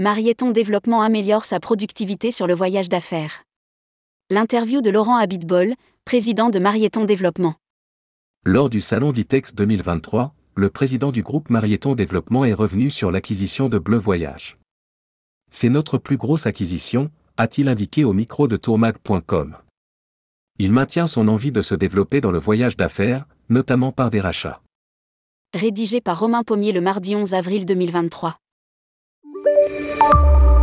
Marieton Développement améliore sa productivité sur le voyage d'affaires. L'interview de Laurent Abitbol, président de Marieton Développement. Lors du salon d'ITEX 2023, le président du groupe Marieton Développement est revenu sur l'acquisition de Bleu Voyage. C'est notre plus grosse acquisition, a-t-il indiqué au micro de tourmag.com. Il maintient son envie de se développer dans le voyage d'affaires, notamment par des rachats. Rédigé par Romain Pommier le mardi 11 avril 2023. Música